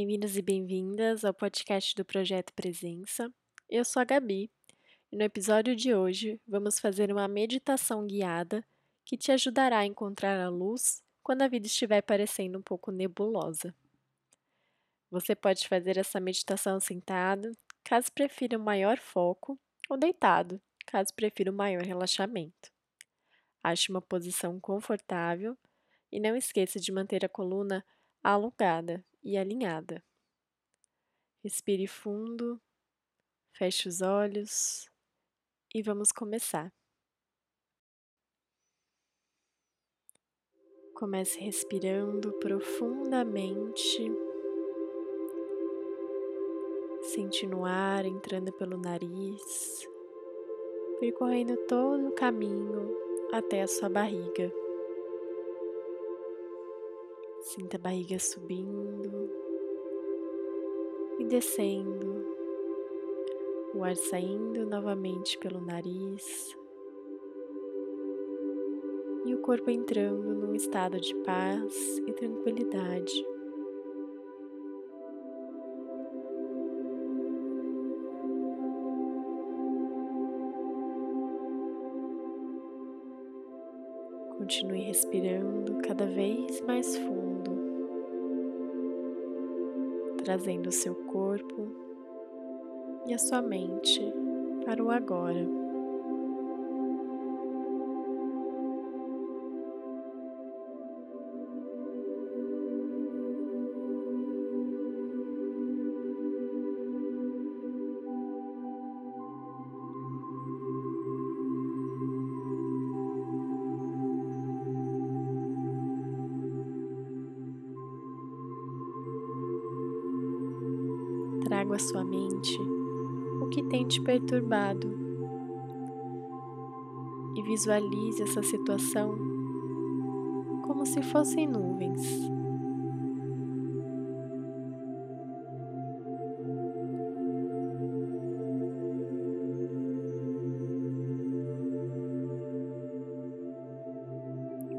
Bem-vindos e bem-vindas ao podcast do Projeto Presença. Eu sou a Gabi e no episódio de hoje vamos fazer uma meditação guiada que te ajudará a encontrar a luz quando a vida estiver parecendo um pouco nebulosa. Você pode fazer essa meditação sentado, caso prefira um maior foco, ou deitado, caso prefira um maior relaxamento. Ache uma posição confortável e não esqueça de manter a coluna alongada e alinhada. Respire fundo, feche os olhos e vamos começar. Comece respirando profundamente, sentindo o ar entrando pelo nariz, percorrendo todo o caminho até a sua barriga. Sinta a barriga subindo e descendo, o ar saindo novamente pelo nariz e o corpo entrando num estado de paz e tranquilidade. Continue respirando cada vez mais fundo, trazendo o seu corpo e a sua mente para o agora. Trago à sua mente o que tem te perturbado e visualize essa situação como se fossem nuvens.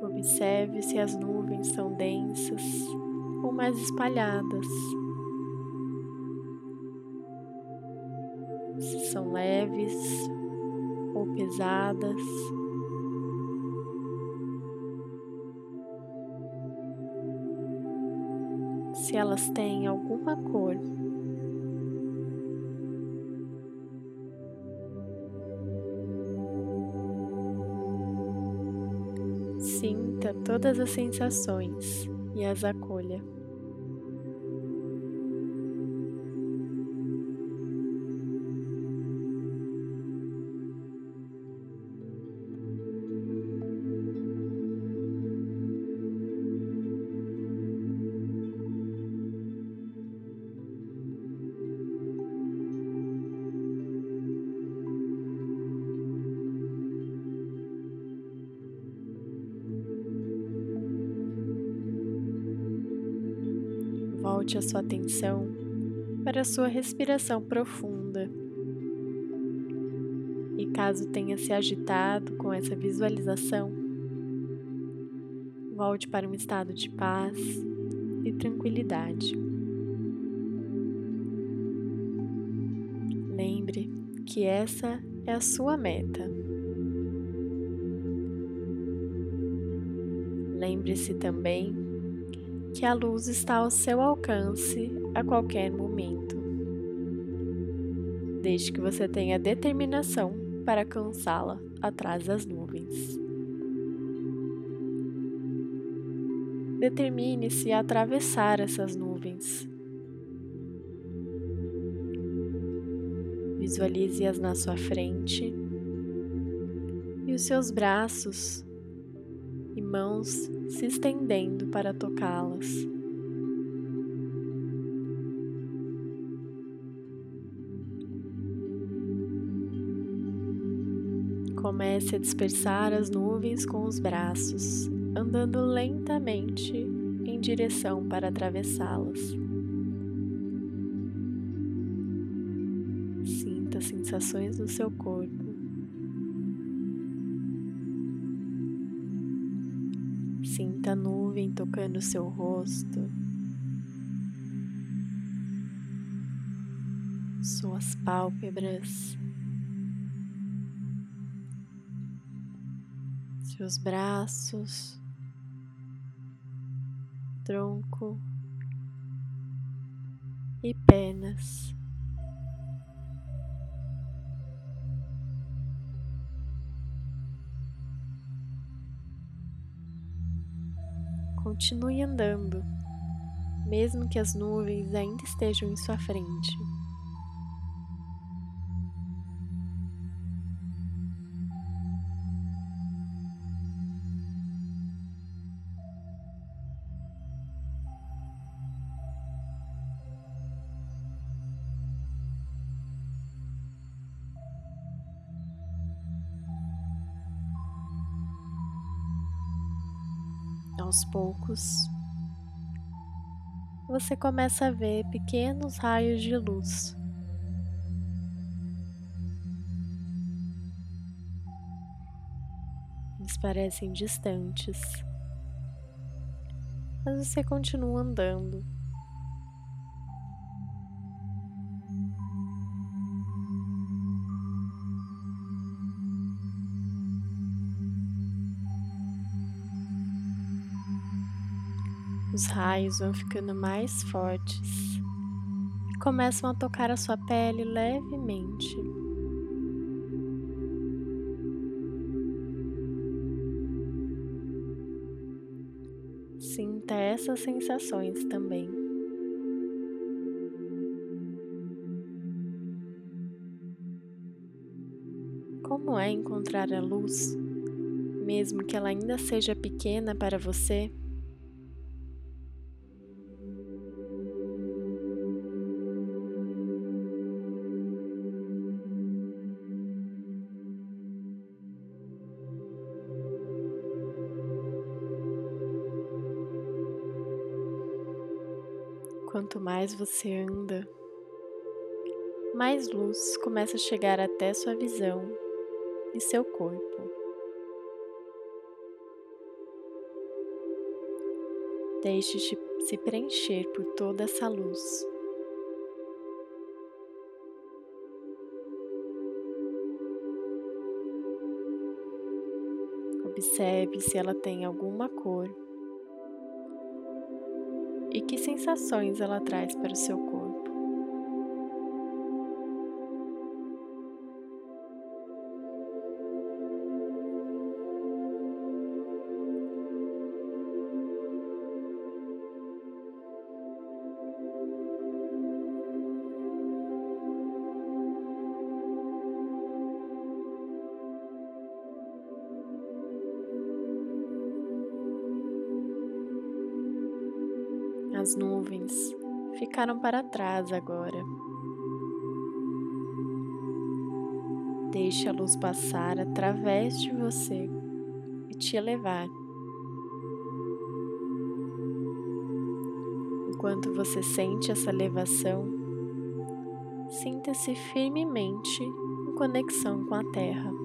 Observe se as nuvens são densas ou mais espalhadas. São leves ou pesadas. Se elas têm alguma cor. Sinta todas as sensações e as acolha. Volte a sua atenção para a sua respiração profunda. E caso tenha se agitado com essa visualização, volte para um estado de paz e tranquilidade. Lembre que essa é a sua meta. Lembre-se também que a luz está ao seu alcance a qualquer momento, desde que você tenha determinação para alcançá-la atrás das nuvens. Determine-se a atravessar essas nuvens. Visualize-as na sua frente e os seus braços e mãos se estendendo para tocá-las. Comece a dispersar as nuvens com os braços, andando lentamente em direção para atravessá-las. Sinta sensações do seu corpo. Sinta a nuvem tocando seu rosto, suas pálpebras, seus braços, tronco. E pernas. Continue andando, mesmo que as nuvens ainda estejam em sua frente. Aos poucos, você começa a ver pequenos raios de luz. Eles parecem distantes, mas você continua andando. Os raios vão ficando mais fortes e começam a tocar a sua pele levemente. Sinta essas sensações também. Como é encontrar a luz, mesmo que ela ainda seja pequena para você? Quanto mais você anda, mais luz começa a chegar até sua visão e seu corpo. Deixe-se se preencher por toda essa luz. Observe se ela tem alguma cor e que sensações ela traz para o seu corpo. As nuvens ficaram para trás agora. Deixe a luz passar através de você e te elevar. Enquanto você sente essa elevação, sinta-se firmemente em conexão com a Terra.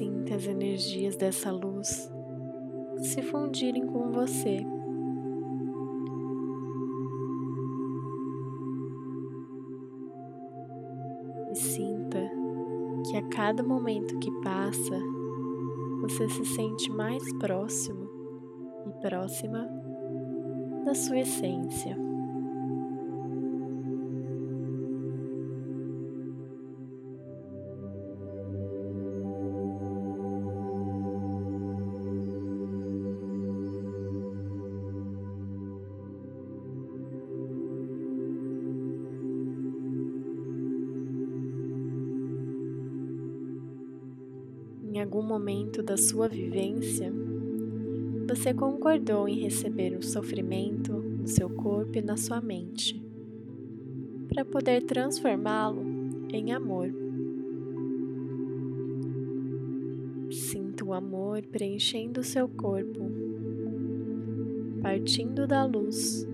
Sinta as energias dessa luz se fundirem com você. E sinta que a cada momento que passa, você se sente mais próximo e próxima da sua essência. Em algum momento da sua vivência, você concordou em receber o sofrimento no seu corpo e na sua mente, para poder transformá-lo em amor. Sinta o amor preenchendo o seu corpo, partindo da luz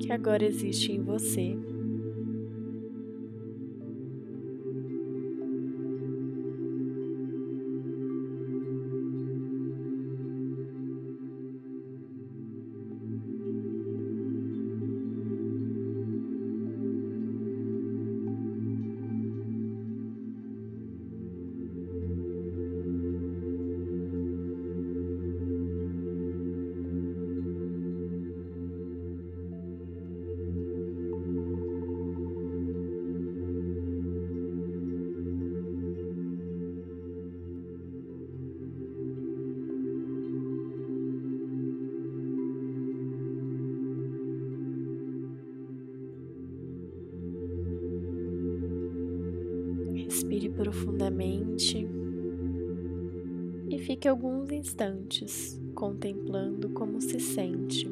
que agora existe em você. Respire profundamente e fique alguns instantes contemplando como se sente.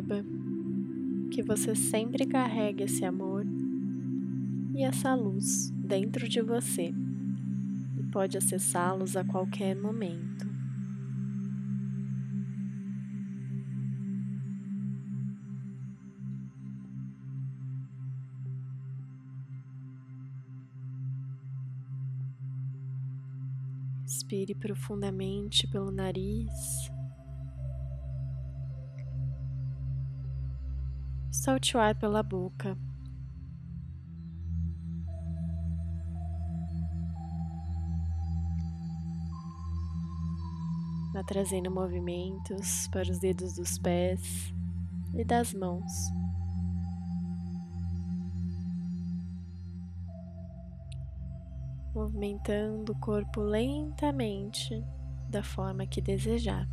Saiba que você sempre carrega esse amor e essa luz dentro de você e pode acessá-los a qualquer momento. Respire profundamente pelo nariz. Solte o ar pela boca. Vá trazendo movimentos para os dedos dos pés e das mãos. Movimentando o corpo lentamente da forma que desejar.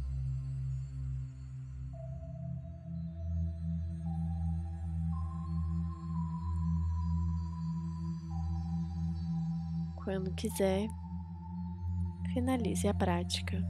Quando quiser, finalize a prática.